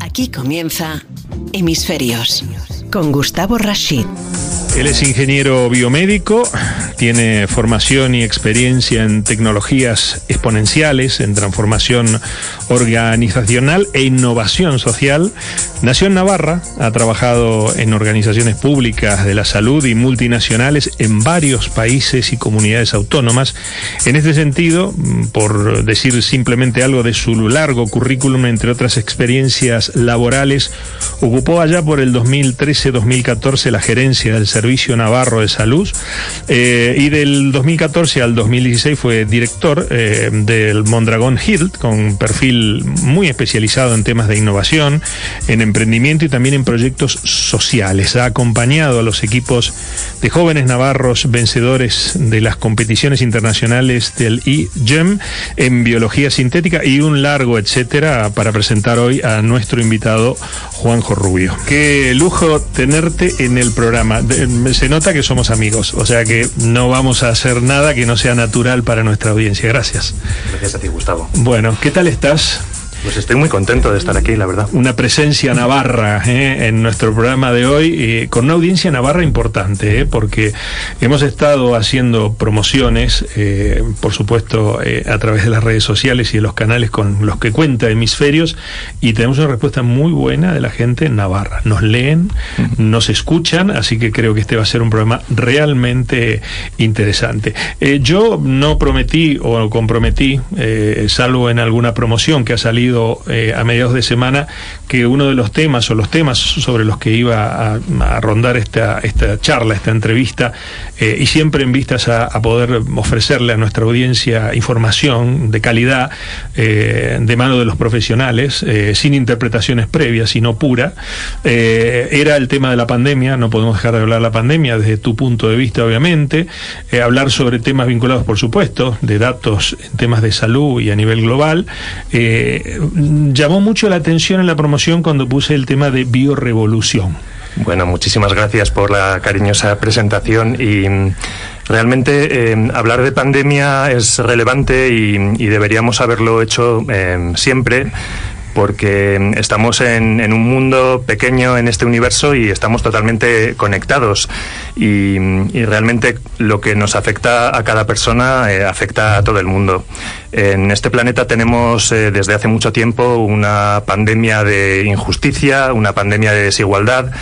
Aquí comienza Hemisferios con Gustavo Rashid. Él es ingeniero biomédico, tiene formación y experiencia en tecnologías exponenciales, en transformación organizacional e innovación social. Nació en Navarra, ha trabajado en organizaciones públicas de la salud y multinacionales en varios países y comunidades autónomas. En este sentido, por decir simplemente algo de su largo currículum, entre otras experiencias laborales, ocupó allá por el 2013-2014 la gerencia del Servicio Navarro de Salud eh, y del 2014 al 2016 fue director eh, del Mondragón Hilt con perfil muy especializado en temas de innovación, en emprendimiento y también en proyectos sociales. Ha acompañado a los equipos de jóvenes navarros vencedores de las competiciones internacionales del IGEM en biología sintética y un largo etcétera para presentar hoy a nuestro invitado Juanjo Rubio. Qué lujo tenerte en el programa se nota que somos amigos, o sea que no vamos a hacer nada que no sea natural para nuestra audiencia. Gracias. Gracias a ti, Gustavo. Bueno, ¿qué tal estás? Pues estoy muy contento de estar aquí, la verdad. Una presencia navarra ¿eh? en nuestro programa de hoy, eh, con una audiencia navarra importante, ¿eh? porque hemos estado haciendo promociones, por supuesto, a través de las redes sociales y de los canales con los que cuenta Hemisferios, y tenemos una respuesta muy buena de la gente en Navarra. Nos leen, nos escuchan, así que creo que este va a ser un programa realmente interesante. yo no prometí o comprometí, salvo en alguna promoción que ha salido, eh, a mediados de semana que uno de los temas o los temas sobre los que iba a, rondar esta, esta charla, esta entrevista, eh, y siempre en vistas a, poder ofrecerle a nuestra audiencia información de calidad eh, de mano de los profesionales, sin interpretaciones previas, sino pura, era el tema de la pandemia, no podemos dejar de hablar de la pandemia desde tu punto de vista, obviamente, hablar sobre temas vinculados, por supuesto, de datos en temas de salud y a nivel global, llamó mucho la atención en la promoción cuando puse el tema de biorevolución. Bueno, muchísimas gracias por la cariñosa presentación y mm, realmente eh, hablar de pandemia es relevante y, deberíamos haberlo hecho eh, siempre porque estamos en, un mundo pequeño en este universo y estamos totalmente conectados y, realmente lo que nos afecta a cada persona eh, afecta a todo el mundo. En este planeta tenemos eh, desde hace mucho tiempo una pandemia de injusticia, una pandemia de desigualdad.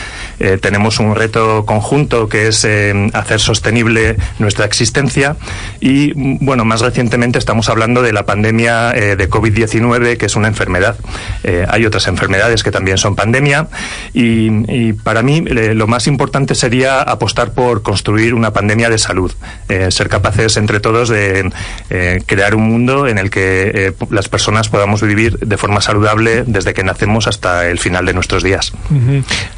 Eh, tenemos un reto conjunto que es hacer sostenible nuestra existencia y, bueno, más recientemente estamos hablando de la pandemia de COVID-19, que es una enfermedad. Eh, hay otras enfermedades que también son pandemia y, para mí eh, lo más importante sería apostar por construir una pandemia de salud, eh, ser capaces entre todos de crear un mundo en el que las personas podamos vivir de forma saludable desde que nacemos hasta el final de nuestros días.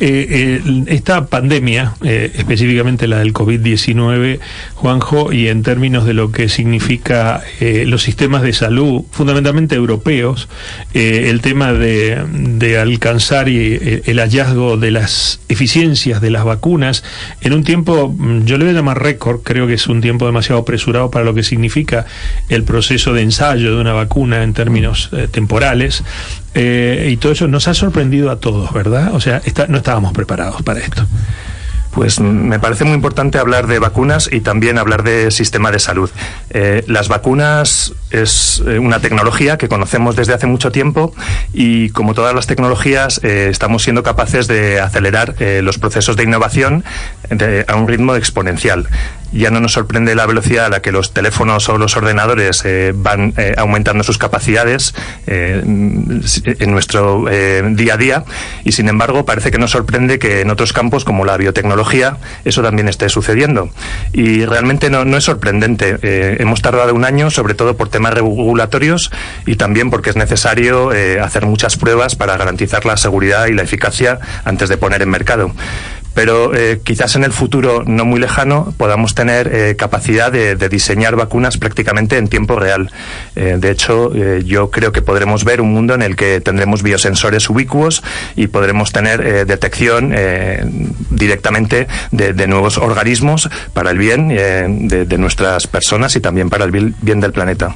esta pandemia, específicamente la del COVID-19, Juanjo, y en términos de lo que significa los sistemas de salud, fundamentalmente europeos, el tema de, alcanzar eh, el hallazgo de las eficiencias de las vacunas en un tiempo, mm, yo le voy a llamar récord, creo que es un tiempo demasiado apresurado para lo que significa el proceso de de una vacuna en términos eh, temporales. Eh, y todo eso nos ha sorprendido a todos, ¿verdad? O sea, no estábamos preparados para esto. Pues me parece muy importante hablar de vacunas y también hablar de sistema de salud. Eh, las vacunas es una tecnología que conocemos desde hace mucho tiempo y como todas las tecnologías estamos siendo capaces de acelerar los procesos de innovación a un ritmo exponencial. Ya no nos sorprende la velocidad a la que los teléfonos o los ordenadores eh, van eh, aumentando sus capacidades eh, en nuestro día a día y sin embargo parece que nos sorprende que en otros campos como la biotecnología eso también esté sucediendo. Y realmente no, no es sorprendente. Hemos tardado un año sobre todo por temas regulatorios y también porque es necesario hacer muchas pruebas para garantizar la seguridad y la eficacia antes de poner en mercado pero eh, quizás en el futuro no muy lejano podamos tener eh, capacidad de, diseñar vacunas prácticamente en tiempo real. Eh, de hecho, yo creo que podremos ver un mundo en el que tendremos biosensores ubicuos y podremos tener detección directamente de, nuevos organismos para el bien de, nuestras personas y también para el bien del planeta.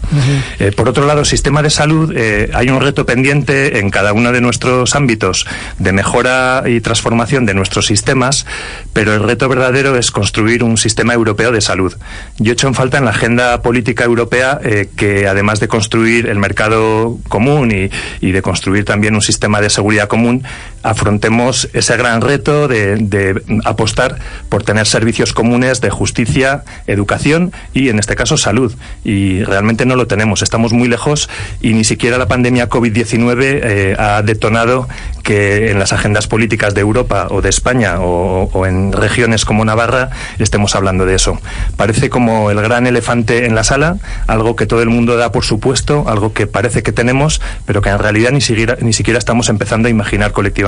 por otro lado, sistema de salud, hay un reto pendiente en cada uno de nuestros ámbitos de mejora y transformación de nuestros pero el reto verdadero es construir un sistema europeo de salud. Yo he hecho en falta en la agenda política europea eh, que además de construir el mercado común y, de construir también un sistema de seguridad común, afrontemos ese gran reto de, de apostar por tener servicios comunes de justicia, educación y en este caso salud. Y realmente no lo tenemos, estamos muy lejos y ni siquiera la pandemia COVID-19 eh, ha detonado que en las agendas políticas de Europa o de España o, o, en regiones como Navarra estemos hablando de eso. Parece como el gran elefante en la sala, algo que todo el mundo da por supuesto, algo que parece que tenemos, pero que en realidad ni siquiera, ni siquiera estamos empezando a imaginar colectivamente.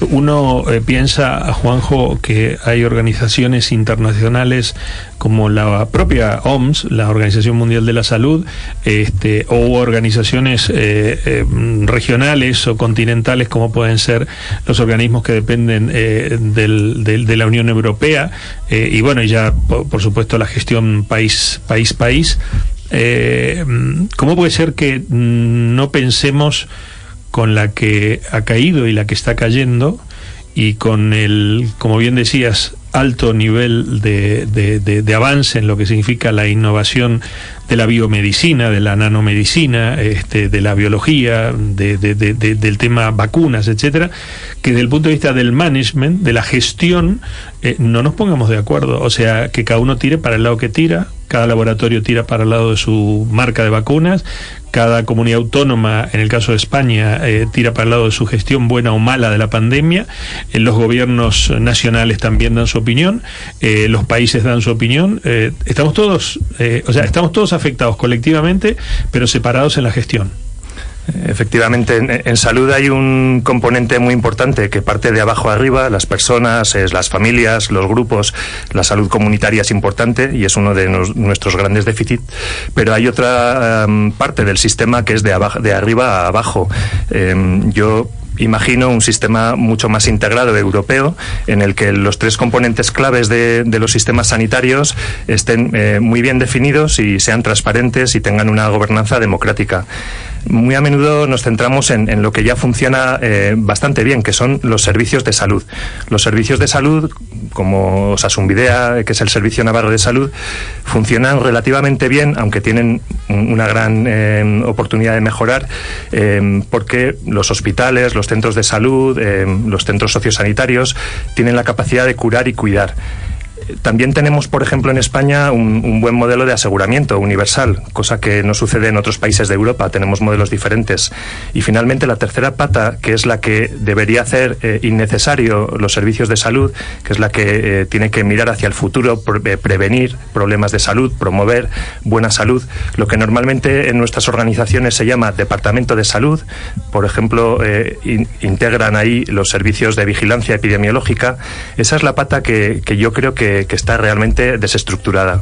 Uno eh, piensa, Juanjo, que hay organizaciones internacionales como la propia OMS, la Organización Mundial de la Salud, este, o organizaciones eh, eh, regionales o continentales como pueden ser los organismos que dependen eh, de la Unión Europea, y bueno, ya por, supuesto la gestión país, país, país. ¿Cómo puede ser que no pensemos con la que ha caído y la que está cayendo y con el, como bien decías, alto nivel de, de, avance en lo que significa la innovación de la biomedicina, de la nanomedicina, este, de la biología, de, del tema vacunas, etcétera, que desde el punto de vista del management, de la gestión, eh, no nos pongamos de acuerdo. O sea, que cada uno tire para el lado que tira, cada laboratorio tira para el lado de su marca de vacunas, cada comunidad autónoma, en el caso de España, eh, tira para el lado de su gestión buena o mala de la pandemia, eh, los gobiernos nacionales también dan su opinión, eh, los países dan su opinión, estamos todos, o sea, estamos todos afectados colectivamente, pero separados en la gestión. Efectivamente, en, salud hay un componente muy importante que parte de abajo arriba, las personas, es las familias, los grupos, la salud comunitaria es importante y es uno de nuestros grandes déficits, pero hay otra em, parte del sistema que es de, de arriba a abajo. Em, yo imagino un sistema mucho más integrado europeo en el que los tres componentes claves de, los sistemas sanitarios estén eh, muy bien definidos y sean transparentes y tengan una gobernanza democrática muy a menudo nos centramos en, lo que ya funciona eh, bastante bien, que son los servicios de salud. Los servicios de salud, como Sasumbidea, que es el Servicio Navarro de Salud, funcionan relativamente bien, aunque tienen una gran eh, oportunidad de mejorar, eh, porque los hospitales, los centros de salud, los centros sociosanitarios tienen la capacidad de curar y cuidar. También tenemos, por ejemplo, en España un, buen modelo de aseguramiento universal, cosa que no sucede en otros países de Europa. Tenemos modelos diferentes. Y finalmente, la tercera pata, que es la que debería hacer eh, innecesario los servicios de salud, que es la que eh, tiene que mirar hacia el futuro, eh, prevenir problemas de salud, promover buena salud, lo que normalmente en nuestras organizaciones se llama departamento de salud. Por ejemplo, integran ahí los servicios de vigilancia epidemiológica. Esa es la pata que yo creo que que, está realmente desestructurada.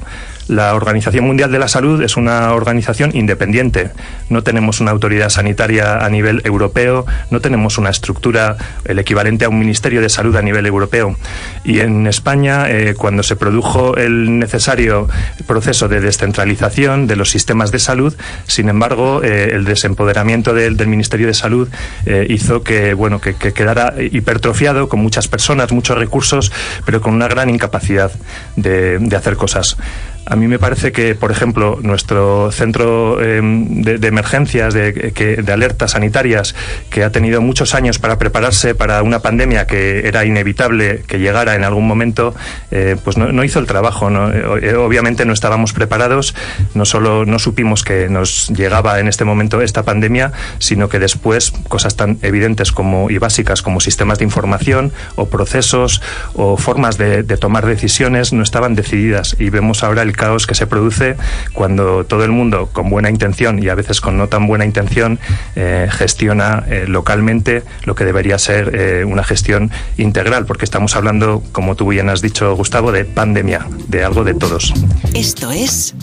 La Organización Mundial de la Salud es una organización independiente. No tenemos una autoridad sanitaria a nivel europeo, no tenemos una estructura, el equivalente a un Ministerio de Salud a nivel europeo. Y en España, eh, cuando se produjo el necesario proceso de descentralización de los sistemas de salud, sin embargo, eh, el desempoderamiento del, Ministerio de Salud eh, hizo que, bueno, que, quedara hipertrofiado con muchas personas, muchos recursos, pero con una gran incapacidad de hacer cosas. A mí me parece que, por ejemplo, nuestro centro em, de, emergencias, de, alertas sanitarias, que ha tenido muchos años para prepararse para una pandemia que era inevitable que llegara en algún momento, eh, pues no, hizo el trabajo. Eh, obviamente no estábamos preparados, no solo no supimos que nos llegaba en este momento esta pandemia, sino que después cosas tan evidentes como y básicas como sistemas de información o procesos o formas de, tomar decisiones no estaban decididas y vemos ahora el caos que se produce cuando todo el mundo, con buena intención y a veces con no tan buena intención, eh, gestiona eh, localmente lo que debería ser una gestión integral, porque estamos hablando, como tú bien has dicho, Gustavo, de pandemia, de algo de todos. Esto es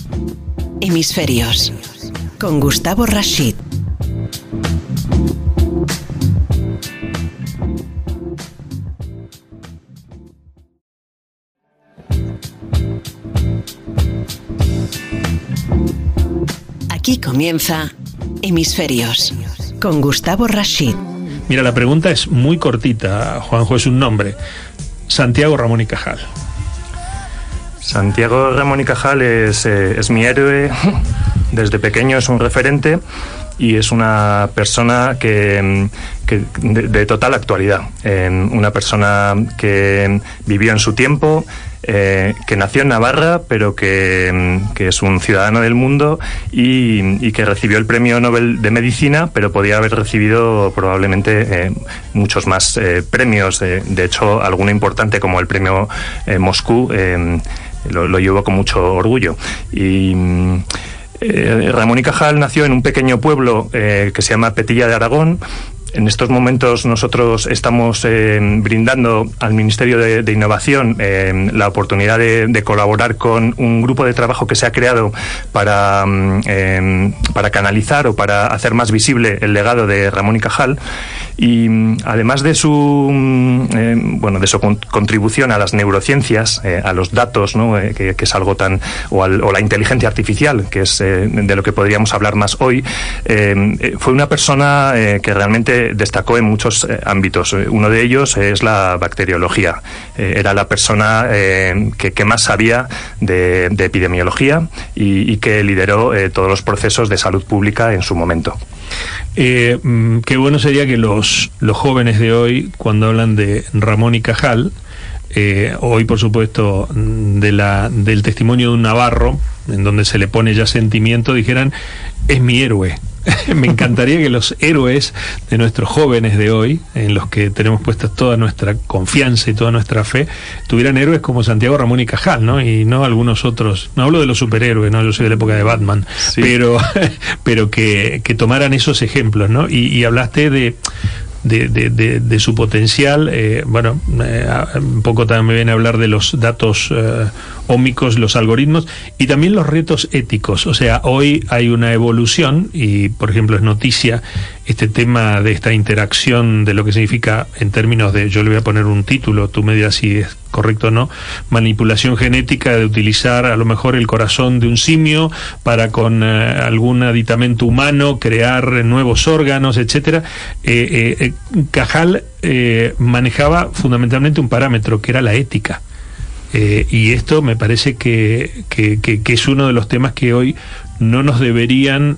Hemisferios, con Gustavo Rashid. Aquí comienza Hemisferios con Gustavo Rashid. Mira, la pregunta es muy cortita, Juanjo, es un nombre. Santiago Ramón y Cajal. Santiago Ramón y Cajal es, eh, es mi héroe, desde pequeño es un referente y es una persona que, de, total actualidad, una persona que vivió en su tiempo, eh, que nació en Navarra, pero que, es un ciudadano del mundo y, que recibió el Premio Nobel de Medicina, pero podía haber recibido probablemente eh, muchos más eh, premios. de hecho, alguno importante como el Premio Moscú lo, lo, llevó con mucho orgullo. Y eh, Ramón y Cajal nació en un pequeño pueblo que se llama Petilla de Aragón. En estos momentos nosotros estamos eh, brindando al Ministerio de, Innovación la oportunidad de, colaborar con un grupo de trabajo que se ha creado para, mm, para canalizar o para hacer más visible el legado de Ramón y Cajal. Y mm, además de su, mm, eh, bueno, de su contribución a las neurociencias, eh, a los datos, ¿no? Eh, que, es algo tan, o, la inteligencia artificial, que es de lo que podríamos hablar más hoy, fue una persona que realmente destacó en muchos ámbitos. Uno de ellos es la bacteriología. era la persona que, más sabía de, epidemiología y, que lideró todos los procesos de salud pública en su momento. Eh, mm, qué bueno sería que los, jóvenes de hoy, cuando hablan de Ramón y Cajal, eh, hoy por supuesto mm, del testimonio de un navarro, en donde se le pone ya sentimiento, dijeran, es mi héroe. me encantaría que los héroes de nuestros jóvenes de hoy, en los que tenemos puesta toda nuestra confianza y toda nuestra fe, tuvieran héroes como Santiago Ramón y Cajal, ¿no? Y no algunos otros. No hablo de los superhéroes, ¿no? Yo soy de la época de Batman, pero, pero que, que, tomaran esos ejemplos, ¿no? y hablaste de de, de, de, su potencial. Eh, bueno, eh, un poco también viene a hablar de los datos eh, ómicos, los algoritmos y también los retos éticos. O sea, hoy hay una evolución y, por ejemplo, es noticia este tema de esta interacción de lo que significa en términos de, yo le voy a poner un título, tú me dirás si es correcto o no, manipulación genética de utilizar a lo mejor el corazón de un simio para con eh, algún aditamento humano crear nuevos órganos, etcétera. Eh, eh, Cajal manejaba fundamentalmente un parámetro que era la ética. y esto me parece que, que, es uno de los temas que hoy no nos deberían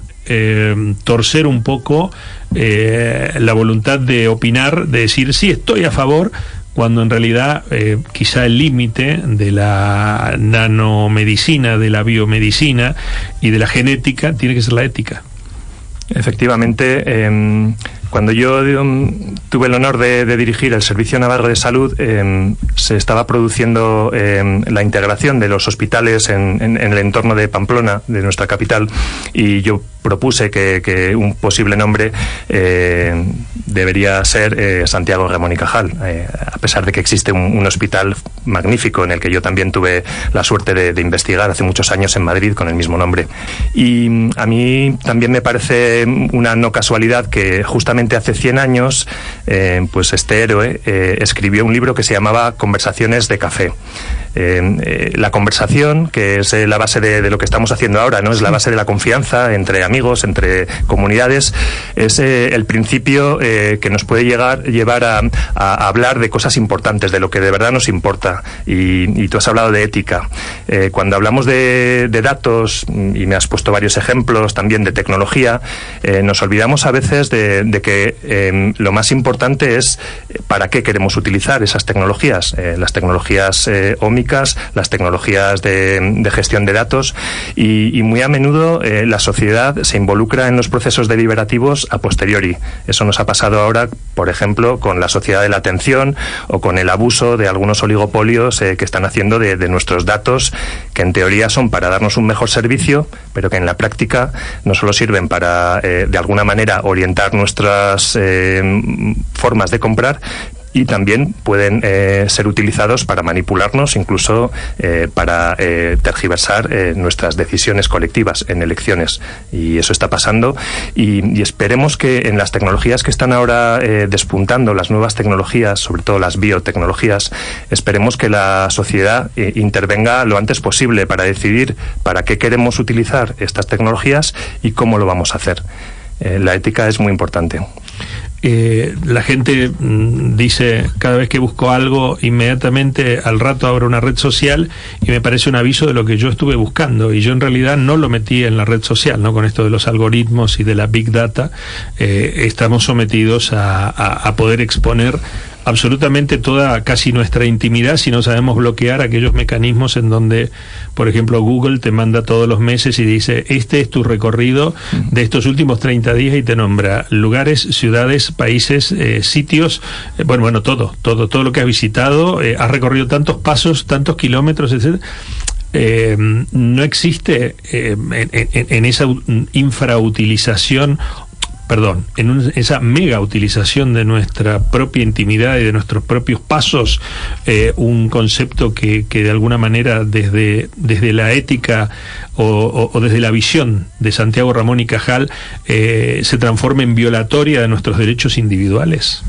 torcer un poco la voluntad de opinar, de decir, sí, estoy a favor, cuando en realidad eh, quizá el límite de la nanomedicina, de la biomedicina y de la genética tiene que ser la ética. Efectivamente, em, cuando yo tuve el honor de, dirigir el Servicio Navarro de Salud, em, se estaba produciendo la integración de los hospitales en, el entorno de Pamplona, de nuestra capital, y yo propuse que, un posible nombre eh, debería ser eh, Santiago Ramón y Cajal, eh, a pesar de que existe un, hospital magnífico en el que yo también tuve la suerte de, investigar hace muchos años en Madrid con el mismo nombre. Y mm, a mí también me parece una no casualidad que justamente hace 100 años, pues este héroe escribió un libro que se llamaba Conversaciones de Café. La conversación, que es la base de, de, lo que estamos haciendo ahora, ¿no? Es la base de la confianza entre amigos, entre comunidades, es eh, el principio eh, que nos puede llegar, llevar a, hablar de cosas importantes, de lo que de verdad nos importa. Y, tú has hablado de ética. Eh, cuando hablamos de, datos, y me has puesto varios ejemplos también de tecnología, nos olvidamos a veces de, que em, lo más importante es para qué queremos utilizar esas tecnologías. las tecnologías ómicas las tecnologías de, gestión de datos y, muy a menudo eh, la sociedad se involucra en los procesos deliberativos a posteriori. Eso nos ha pasado ahora, por ejemplo, con la sociedad de la atención o con el abuso de algunos oligopolios eh, que están haciendo de, nuestros datos, que en teoría son para darnos un mejor servicio, pero que en la práctica no solo sirven para, eh, de alguna manera, orientar nuestras formas de comprar, y también pueden eh, ser utilizados para manipularnos, incluso eh, para eh, tergiversar nuestras decisiones colectivas en elecciones. Y eso está pasando. Y, esperemos que en las tecnologías que están ahora despuntando, las nuevas tecnologías, sobre todo las biotecnologías, esperemos que la sociedad intervenga lo antes posible para decidir para qué queremos utilizar estas tecnologías y cómo lo vamos a hacer. la ética es muy importante. Eh, la gente mm, dice cada vez que busco algo inmediatamente al rato abro una red social y me parece un aviso de lo que yo estuve buscando. Y yo en realidad no lo metí en la red social no con esto de los algoritmos y de la big data eh, estamos sometidos a poder exponer absolutamente toda casi nuestra intimidad si no sabemos bloquear aquellos mecanismos en donde, por ejemplo, Google te manda todos los meses y dice, este es tu recorrido de estos últimos 30 días y te nombra lugares, ciudades, países, eh, sitios, eh, bueno, bueno, todo, todo, todo lo que has visitado, eh, has recorrido tantos pasos, tantos kilómetros, etc. no existe en, esa infrautilización perdón, en esa mega utilización de nuestra propia intimidad y de nuestros propios pasos, eh, un concepto que, que, de alguna manera desde, desde la ética o, desde la visión de Santiago Ramón y Cajal eh, se transforme en violatoria de nuestros derechos individuales?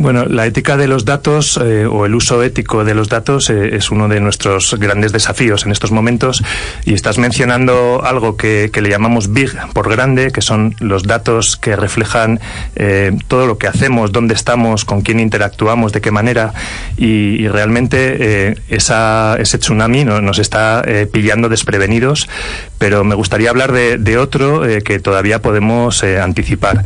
Bueno, la ética de los datos eh, o el uso ético de los datos eh, es uno de nuestros grandes desafíos en estos momentos. Y estás mencionando algo que, le llamamos big por grande, que son los datos que reflejan eh, todo lo que hacemos, dónde estamos, con quién interactuamos, de qué manera. Y, realmente esa, ese tsunami nos está pillando desprevenidos, pero me gustaría hablar de, de otro que todavía podemos anticipar.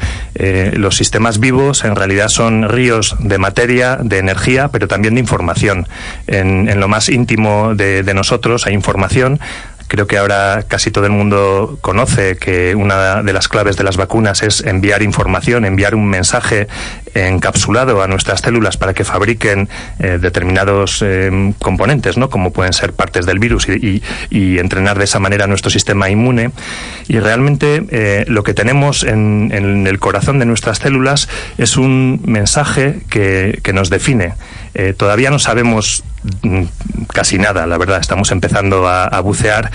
los sistemas vivos en realidad son ríos de materia, de energía, pero también de información. En, lo más íntimo de, de nosotros hay información, Creo que ahora casi todo el mundo conoce que una de las claves de las vacunas es enviar información, enviar un mensaje encapsulado a nuestras células para que fabriquen eh, determinados eh, componentes, ¿no? como pueden ser partes del virus y, entrenar de esa manera nuestro sistema inmune. Y realmente eh, lo que tenemos en, el corazón de nuestras células es un mensaje que, que nos define. todavía no sabemos mm, casi nada, la verdad. Estamos empezando a, bucear,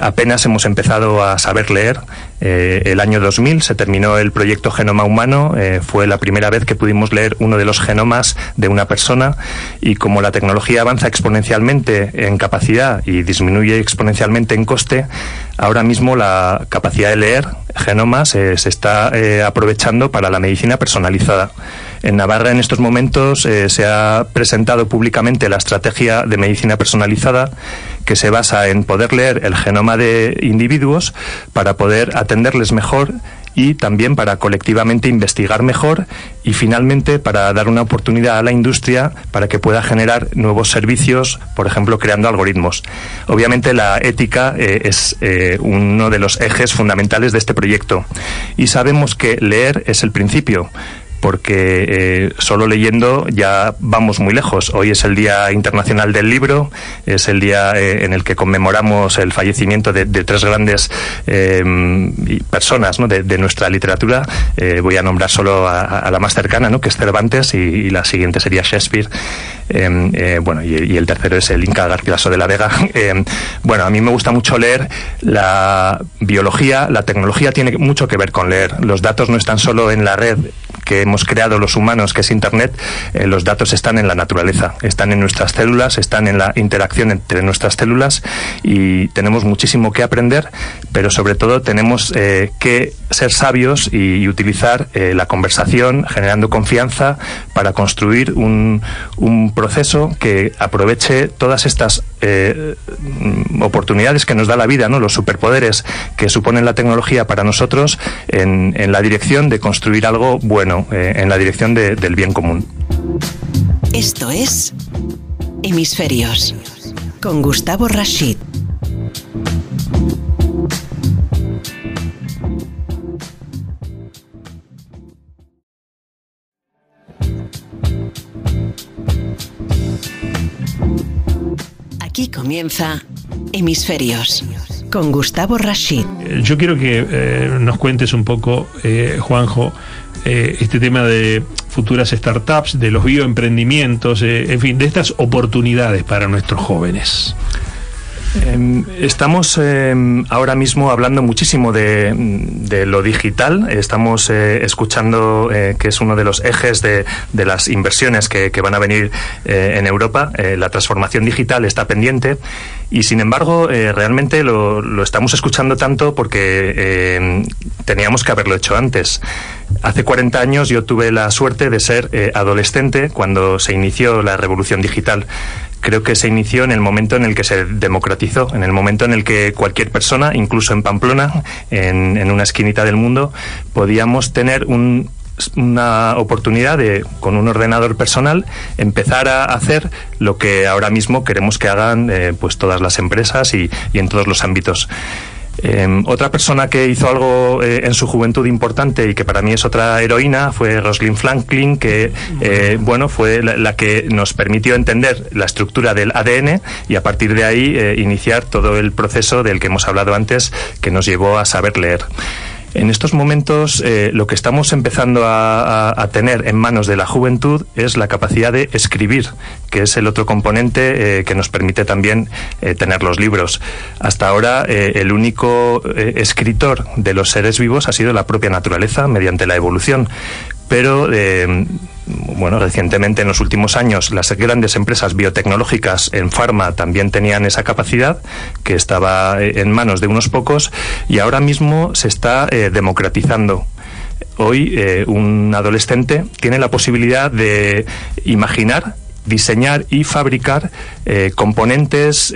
apenas hemos empezado a saber leer. El año 2000 se terminó el proyecto Genoma Humano, fue la primera vez que pudimos leer uno de los genomas de una persona y como la tecnología avanza exponencialmente en capacidad y disminuye exponencialmente en coste, ahora mismo la capacidad de leer genomas se está eh, aprovechando para la medicina personalizada. En Navarra en estos momentos eh, se ha presentado públicamente la estrategia de medicina personalizada que se basa en poder leer el genoma de individuos para poder atenderles mejor y también para colectivamente investigar mejor y finalmente para dar una oportunidad a la industria para que pueda generar nuevos servicios, por ejemplo, creando algoritmos. Obviamente la ética eh, es eh, uno de los ejes fundamentales de este proyecto y sabemos que leer es el principio porque eh, solo leyendo ya vamos muy lejos. Hoy es el Día Internacional del Libro, es el día eh, en el que conmemoramos el fallecimiento de, tres grandes eh, personas de, nuestra literatura. voy a nombrar solo a, la más cercana, ¿no? que es Cervantes, y, la siguiente sería Shakespeare. Bueno, y, el tercero es el Inca Garcilaso de la Vega. bueno, a mí me gusta mucho leer la biología, la tecnología tiene mucho que ver con leer. Los datos no están solo en la red que hemos creado los humanos, que es Internet, eh, los datos están en la naturaleza, están en nuestras células, están en la interacción entre nuestras células y tenemos muchísimo que aprender, pero sobre todo tenemos eh, que ser sabios y, utilizar eh, la conversación generando confianza para construir un proceso que aproveche todas estas oportunidades que nos da la vida, ¿no? los superpoderes que supone la tecnología para nosotros en, en la dirección de construir algo bueno, eh, en la dirección del bien común. Esto es Hemisferios. Con Gustavo Rashid. Aquí comienza Hemisferios con Gustavo Rashid. Yo quiero que eh, nos cuentes un poco, eh, Juanjo, eh, este tema de futuras startups, de los bioemprendimientos, eh, en fin, de estas oportunidades para nuestros jóvenes. Em, estamos em, ahora mismo hablando muchísimo de, lo digital. Estamos eh, escuchando que es uno de los ejes de, las inversiones que, van a venir en Europa. la transformación digital está pendiente y sin embargo realmente lo, estamos escuchando tanto porque em, teníamos que haberlo hecho antes. Hace 40 años yo tuve la suerte de ser eh, adolescente cuando se inició la revolución digital. Creo que se inició en el momento en el que se democratizó, en el momento en el que cualquier persona, incluso en Pamplona, en, una esquinita del mundo, podíamos tener una oportunidad de, con un ordenador personal, empezar a hacer lo que ahora mismo queremos que hagan eh, pues todas las empresas y, y en todos los ámbitos. Em, otra persona que hizo algo eh, en su juventud importante y que para mí es otra heroína fue Rosalind Franklin, que eh, bueno fue la, que nos permitió entender la estructura del ADN y a partir de ahí eh, iniciar todo el proceso del que hemos hablado antes, que nos llevó a saber leer. En estos momentos eh, lo que estamos empezando a, tener en manos de la juventud es la capacidad de escribir, que es el otro componente eh, que nos permite también eh, tener los libros. Hasta ahora el único escritor de los seres vivos ha sido la propia naturaleza mediante la evolución, pero bueno, recientemente en los últimos años las grandes empresas biotecnológicas en farma también tenían esa capacidad que estaba eh, en manos de unos pocos y ahora mismo se está eh, democratizando. Hoy eh, un adolescente tiene la posibilidad de imaginar diseñar y fabricar componentes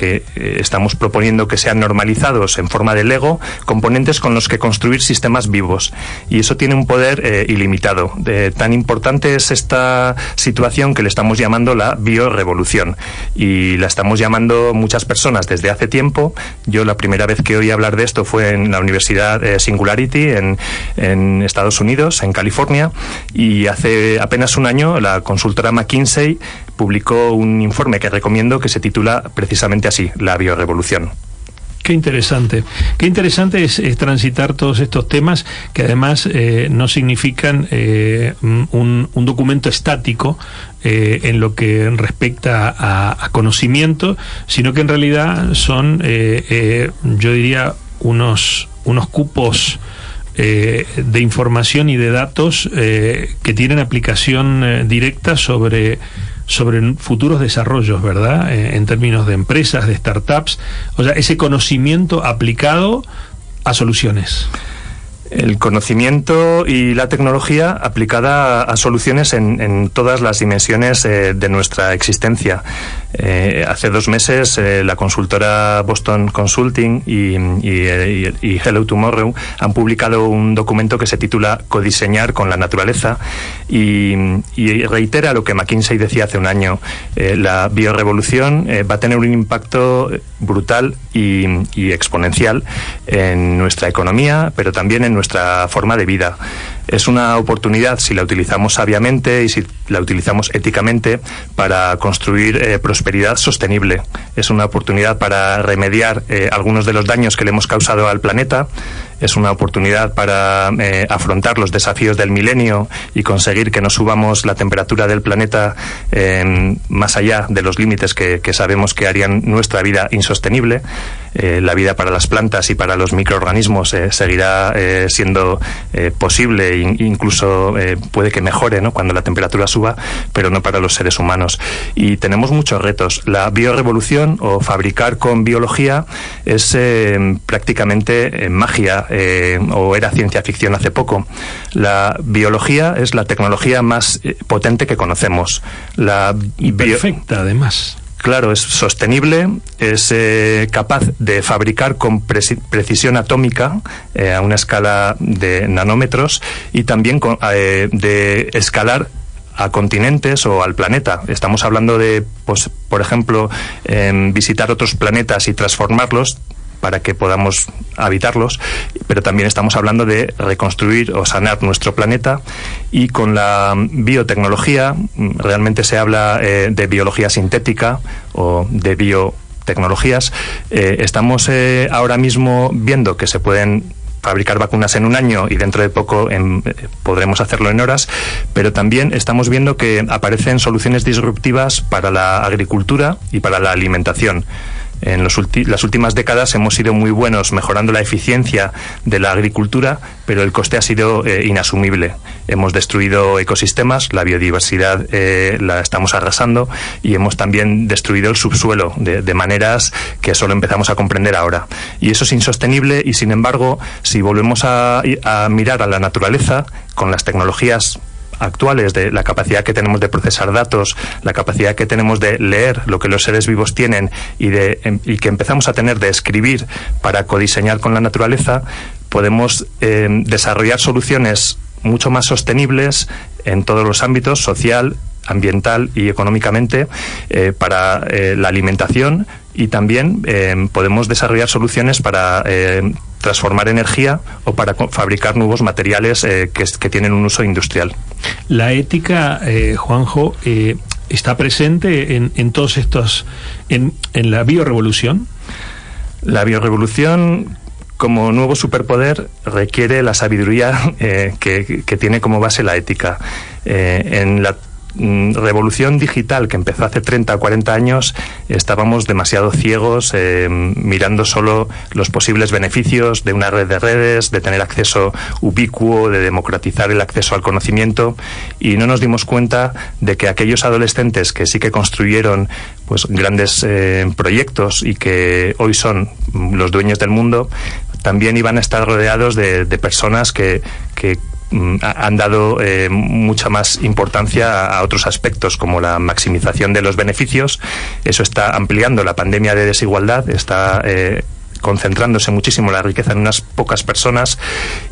que eh, estamos proponiendo que sean normalizados en forma de Lego, componentes con los que construir sistemas vivos. Y eso tiene un poder eh, ilimitado. tan importante es esta situación que le estamos llamando la biorevolución. Y la estamos llamando muchas personas desde hace tiempo. Yo la primera vez que oí hablar de esto fue en la Universidad eh, Singularity en, en Estados Unidos, en California. Y hace apenas un año la consultora McKinsey publicó un informe que recomiendo que se titula precisamente así, La biorevolución. Qué interesante. Qué interesante es, transitar todos estos temas que además eh, no significan eh, un, documento estático eh, en lo que respecta a, conocimiento, sino que en realidad son, yo diría, unos, unos cupos de información y de datos que tienen aplicación directa sobre sobre futuros desarrollos, ¿verdad? Eh, en términos de empresas, de startups, o sea, ese conocimiento aplicado a soluciones. El conocimiento y la tecnología aplicada a, soluciones en, todas las dimensiones eh, de nuestra existencia. Eh, hace dos meses eh, la consultora Boston Consulting y, Hello Tomorrow han publicado un documento que se titula Codiseñar con la naturaleza y, reitera lo que McKinsey decía hace un año. la biorevolución va a tener un impacto brutal y exponencial en nuestra economía, pero también en nuestra forma de vida. Es una oportunidad, si la utilizamos sabiamente y si la utilizamos éticamente, para construir eh, prosperidad sostenible. Es una oportunidad para remediar eh, algunos de los daños que le hemos causado al planeta. Es una oportunidad para eh, afrontar los desafíos del milenio y conseguir que no subamos la temperatura del planeta más allá de los límites que, sabemos que harían nuestra vida insostenible. la vida para las plantas y para los microorganismos seguirá siendo posible incluso eh, puede que mejore ¿no? cuando la temperatura suba, pero no para los seres humanos. Y tenemos muchos retos. La biorevolución o fabricar con biología es eh, prácticamente eh, o era ciencia ficción hace poco. La biología es la tecnología más potente que conocemos. La y perfecta, además. Claro, es sostenible, es eh, capaz de fabricar con precisión atómica eh, a una escala de nanómetros y también eh, de escalar a continentes o al planeta. Estamos hablando de, pues, por ejemplo, em, visitar otros planetas y transformarlos para que podamos habitarlos, pero también estamos hablando de reconstruir o sanar nuestro planeta y con la biotecnología realmente se habla eh, de biología sintética o de biotecnologías. Eh, estamos eh, ahora mismo viendo que se pueden fabricar vacunas en un año y dentro de poco podremos hacerlo en horas, pero también estamos viendo que aparecen soluciones disruptivas para la agricultura y para la alimentación. En las últimas décadas hemos sido muy buenos mejorando la eficiencia de la agricultura, pero el coste ha sido eh, inasumible. Hemos destruido ecosistemas, la biodiversidad eh, la estamos arrasando y hemos también destruido el subsuelo de, maneras que solo empezamos a comprender ahora. Y eso es insostenible y, sin embargo, si volvemos a mirar a la naturaleza con las tecnologías actuales de la capacidad que tenemos de procesar datos, la capacidad que tenemos de leer lo que los seres vivos tienen y, de, em, y que empezamos a tener de escribir para codiseñar con la naturaleza, podemos em, desarrollar soluciones mucho más sostenibles en todos los ámbitos, social, ambiental y económicamente, eh, para eh, la alimentación y también em, podemos desarrollar soluciones para transformar energía o para fabricar nuevos materiales eh, que, tienen un uso industrial. La ética, eh, Juanjo, eh, está presente en, todos estos, en, la biorevolución. La biorevolución como nuevo superpoder requiere la sabiduría que, que, tiene como base la ética. en la revolución digital que empezó hace 30 o 40 años, estábamos demasiado ciegos eh, mirando solo los posibles beneficios de una red de redes, de tener acceso ubicuo, de democratizar el acceso al conocimiento y no nos dimos cuenta de que aquellos adolescentes que sí que construyeron pues grandes eh, proyectos y que hoy son los dueños del mundo también iban a estar rodeados de, personas que, Mm, han dado eh, mucha más importancia a, otros aspectos como la maximización de los beneficios. Eso está ampliando la pandemia de desigualdad, está eh, concentrándose muchísimo la riqueza en unas pocas personas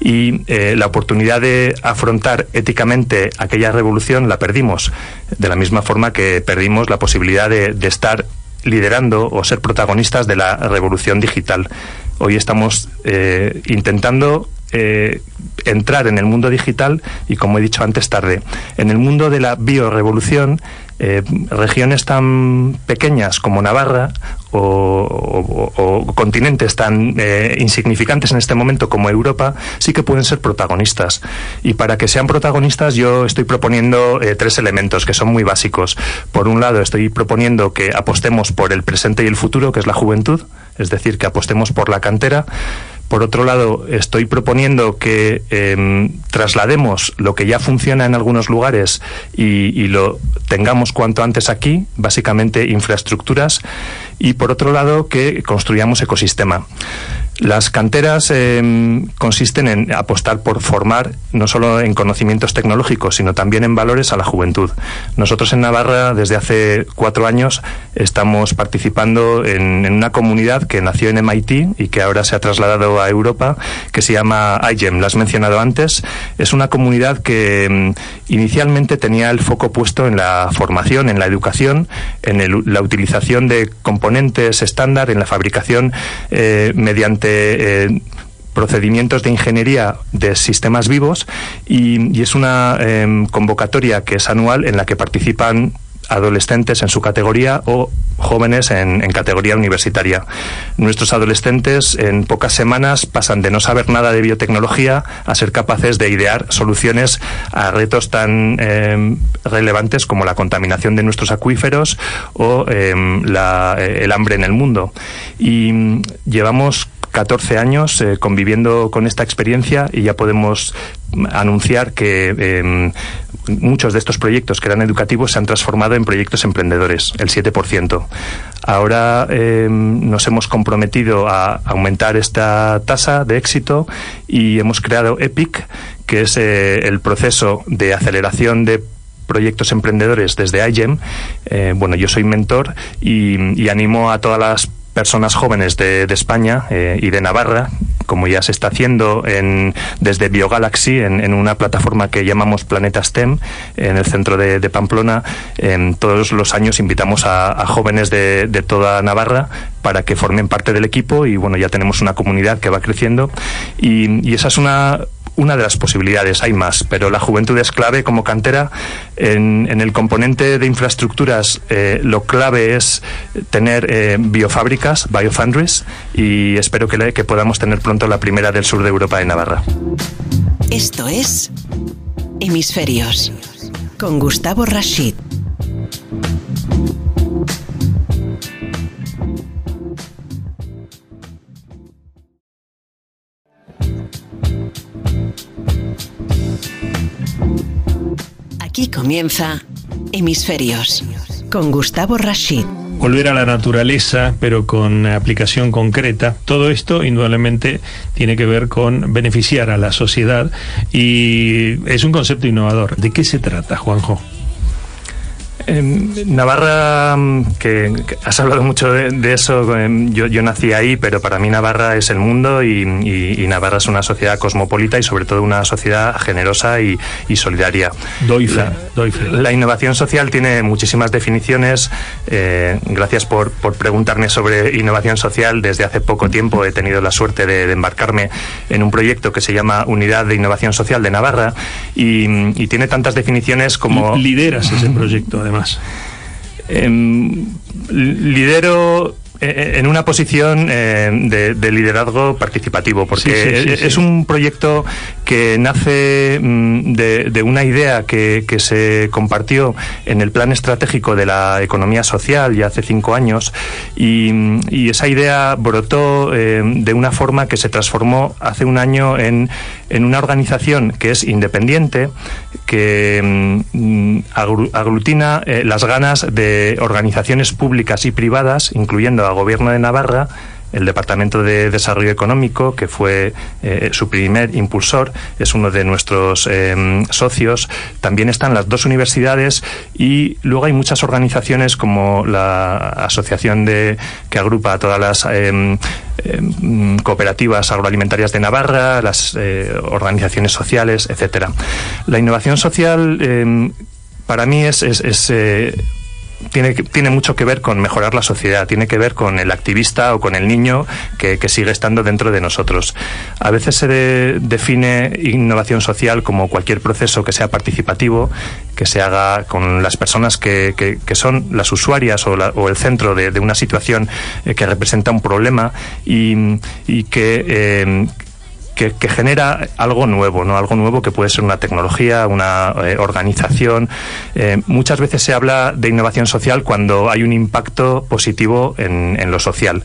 y eh, la oportunidad de afrontar éticamente aquella revolución la perdimos, de la misma forma que perdimos la posibilidad de estar liderando o ser protagonistas de la revolución digital. Hoy estamos intentando eh, entrar en el mundo digital y, como he dicho antes, tarde. En el mundo de la biorevolución, eh, regiones tan pequeñas como Navarra o, continentes tan eh, insignificantes en este momento como Europa sí que pueden ser protagonistas. Y para que sean protagonistas yo estoy proponiendo tres elementos que son muy básicos. Por un lado estoy proponiendo que apostemos por el presente y el futuro, que es la juventud, es decir, que apostemos por la cantera. Por otro lado, estoy proponiendo que em, traslademos lo que ya funciona en algunos lugares y, lo tengamos cuanto antes aquí, básicamente infraestructuras, y por otro lado, que construyamos ecosistema. Las canteras em, consisten en apostar por formar no solo en conocimientos tecnológicos, sino también en valores a la juventud. Nosotros en Navarra, desde hace cuatro años, estamos participando en, una comunidad que nació en MIT y que ahora se ha trasladado a Europa, que se llama IGEM. La has mencionado antes. Es una comunidad que em, inicialmente tenía el foco puesto en la formación, en la educación, en la utilización de componentes estándar, en la fabricación eh, mediante eh, procedimientos de ingeniería de sistemas vivos y, es una em, convocatoria que es anual en la que participan adolescentes en su categoría o jóvenes en, categoría universitaria. Nuestros adolescentes en pocas semanas pasan de no saber nada de biotecnología a ser capaces de idear soluciones a retos tan em, relevantes como la contaminación de nuestros acuíferos o em, eh, el hambre en el mundo. Y llevamos 14 años eh, conviviendo con esta experiencia y ya podemos anunciar que em, muchos de estos proyectos que eran educativos se han transformado en proyectos emprendedores, el 7%. Ahora em, nos hemos comprometido a aumentar esta tasa de éxito y hemos creado EPIC, que es eh, el proceso de aceleración de proyectos emprendedores desde IGEM. Eh, bueno, yo soy mentor y, y animo a todas las personas jóvenes de, España eh, y de Navarra, como ya se está haciendo en, desde BioGalaxy, en, una plataforma que llamamos Planeta STEM, en el centro de, Pamplona. todos los años invitamos a, jóvenes de, de toda Navarra para que formen parte del equipo y bueno, ya tenemos una comunidad que va creciendo y esa es una una de las posibilidades, hay más, pero la juventud es clave como cantera. En, el componente de infraestructuras, eh, lo clave es tener eh, biofábricas, biofoundries, y espero que, que podamos tener pronto la primera del sur de Europa de Navarra. Esto es Hemisferios, con Gustavo Rashid. Aquí comienza Hemisferios con Gustavo Rashid. Volver a la naturaleza, pero con aplicación concreta. Todo esto, indudablemente, tiene que ver con beneficiar a la sociedad y es un concepto innovador. ¿De qué se trata, Juanjo? Navarra, mm, que, has hablado mucho de, eso, em, yo, yo, nací ahí, pero para mí Navarra es el mundo y, Navarra es una sociedad cosmopolita y sobre todo una sociedad generosa y, solidaria. Doy fe, la, La innovación social tiene muchísimas definiciones. Eh, gracias por, preguntarme sobre innovación social. Desde hace poco tiempo he tenido la suerte de, embarcarme en un proyecto que se llama Unidad de Innovación Social de Navarra y, tiene tantas definiciones como... Lideras ese proyecto, además. Em, lidero en una posición eh, de, liderazgo participativo, porque es, un proyecto que nace mm, de, una idea que, se compartió en el plan estratégico de la economía social ya hace cinco años y, esa idea brotó eh, de una forma que se transformó hace un año en, en una organización que es independiente, que mm, aglutina las ganas de organizaciones públicas y privadas, incluyendo Gobierno de Navarra, el Departamento de Desarrollo Económico, que fue eh, su primer impulsor, es uno de nuestros em, socios. También están las dos universidades y luego hay muchas organizaciones como la asociación de que agrupa a todas las em, cooperativas agroalimentarias de Navarra, las eh, organizaciones sociales, etcétera. La innovación social para mí es, es eh, tiene, tiene mucho que ver con mejorar la sociedad, tiene que ver con el activista o con el niño que, sigue estando dentro de nosotros. A veces se define innovación social como cualquier proceso que sea participativo, que se haga con las personas que, que, son las usuarias o, el centro de, una situación eh, que representa un problema y, y que, eh, que, genera algo nuevo, ¿no? Algo nuevo que puede ser una tecnología, una eh, organización. Eh, muchas veces se habla de innovación social cuando hay un impacto positivo en, lo social.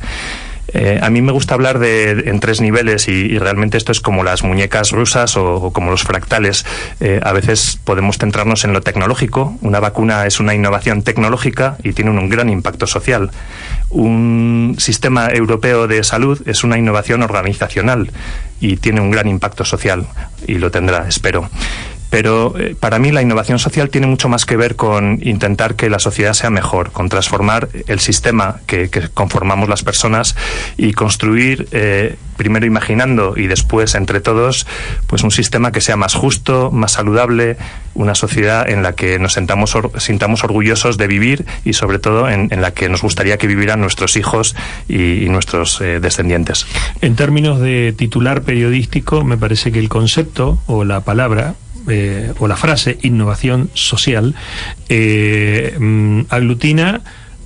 Eh, a mí me gusta hablar de, en tres niveles y, realmente esto es como las muñecas rusas o, como los fractales. a veces podemos centrarnos en lo tecnológico. Una vacuna es una innovación tecnológica y tiene un gran impacto social un sistema europeo de salud es una innovación organizacional y tiene un gran impacto social y lo tendrá, espero. Pero eh, para mí la innovación social tiene mucho más que ver con intentar que la sociedad sea mejor, con transformar el sistema que, conformamos las personas y construir, eh, primero imaginando y después entre todos, pues un sistema que sea más justo, más saludable, una sociedad en la que nos sentamos sintamos orgullosos de vivir y sobre todo en, la que nos gustaría que vivieran nuestros hijos y, nuestros eh, descendientes. En términos de titular periodístico, me parece que el concepto o la palabra eh, o la frase innovación social eh, mm, aglutina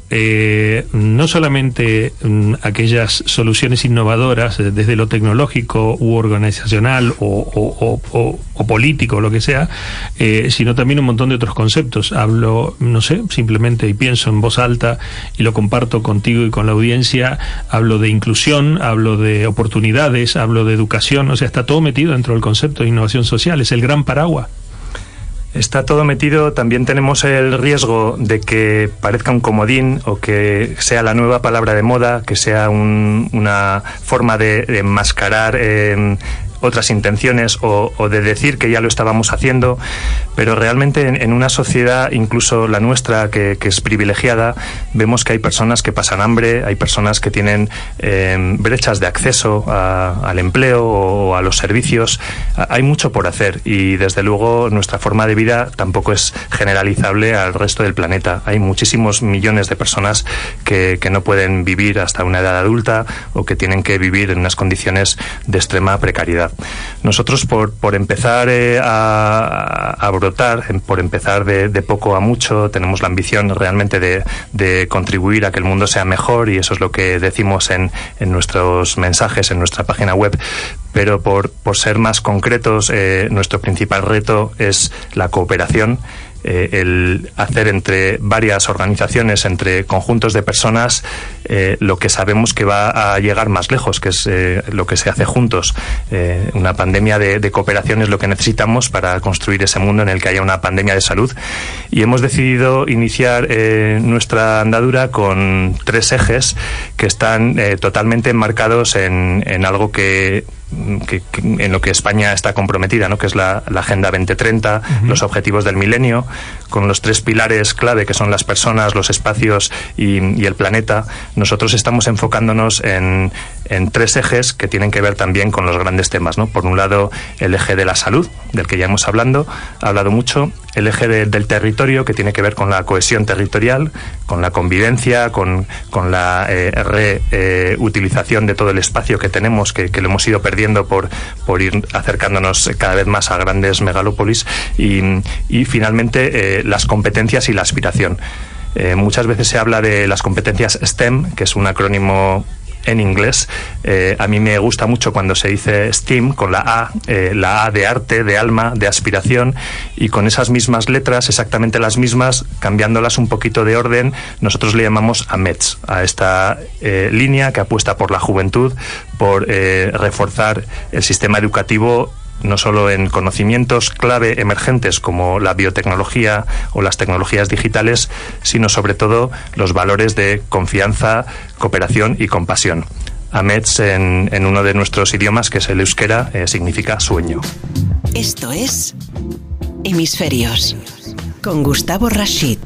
eh, no solamente mm, aquellas soluciones innovadoras eh, desde lo tecnológico u organizacional o, político lo que sea, eh, sino también un montón de otros conceptos. Hablo, no sé, simplemente y pienso en voz alta y lo comparto contigo y con la audiencia, hablo de inclusión, hablo de oportunidades, hablo de educación, o sea, está todo metido dentro del concepto de innovación social, es el gran paraguas. Está todo metido. También tenemos el riesgo de que parezca un comodín o que sea la nueva palabra de moda, que sea una forma de, enmascarar em, otras intenciones o, de decir que ya lo estábamos haciendo, pero realmente en, una sociedad, incluso la nuestra, que, es privilegiada, vemos que hay personas que pasan hambre, hay personas que tienen em, brechas de acceso al empleo o a los servicios. Hay mucho por hacer y desde luego nuestra forma de vida tampoco es generalizable al resto del planeta. Hay muchísimos millones de personas que, que no pueden vivir hasta una edad adulta o que tienen que vivir en unas condiciones de extrema precariedad. Nosotros, por, por empezar eh, a, brotar, por empezar de, poco a mucho, tenemos la ambición realmente de, de, contribuir a que el mundo sea mejor y eso es lo que decimos en, en nuestros mensajes, en nuestra página web. Pero por, por, ser más concretos, eh, nuestro principal reto es la cooperación eh, el hacer entre varias organizaciones, entre conjuntos de personas, eh, lo que sabemos que va a llegar más lejos, que es eh, lo que se hace juntos. una pandemia de, de, cooperación es lo que necesitamos para construir ese mundo en el que haya una pandemia de salud. Y hemos decidido iniciar nuestra andadura con tres ejes que están totalmente enmarcados en, en algo que en lo que España está comprometida, ¿no? que es la, Agenda 2030, los objetivos del milenio, con los tres pilares clave que son las personas, los espacios y, el planeta, nosotros estamos enfocándonos en, tres ejes que tienen que ver también con los grandes temas. ¿no? Por un lado, el eje de la salud, del que ya hemos hablando, hablado mucho, el eje del territorio, que tiene que ver con la cohesión territorial, con la convivencia, con, la eh, reutilización de todo el espacio que tenemos, que, lo hemos ido perdiendo por, por ir acercándonos cada vez más a grandes megalópolis, y, y finalmente eh, las competencias y la aspiración. Eh, muchas veces se habla de las competencias STEM, que es un acrónimo en inglés. Eh, a mí me gusta mucho cuando se dice STEAM con la A, la A de arte, de alma, de aspiración, y con esas mismas letras, exactamente las mismas, cambiándolas un poquito de orden, nosotros le llamamos AMETS, a esta línea que apuesta por la juventud, por reforzar el sistema educativo no solo en conocimientos clave emergentes como la biotecnología o las tecnologías digitales, sino sobre todo los valores de confianza, cooperación y compasión. Amets en, uno de nuestros idiomas, que es el euskera, eh, significa sueño. Esto es Hemisferios con Gustavo Rashid.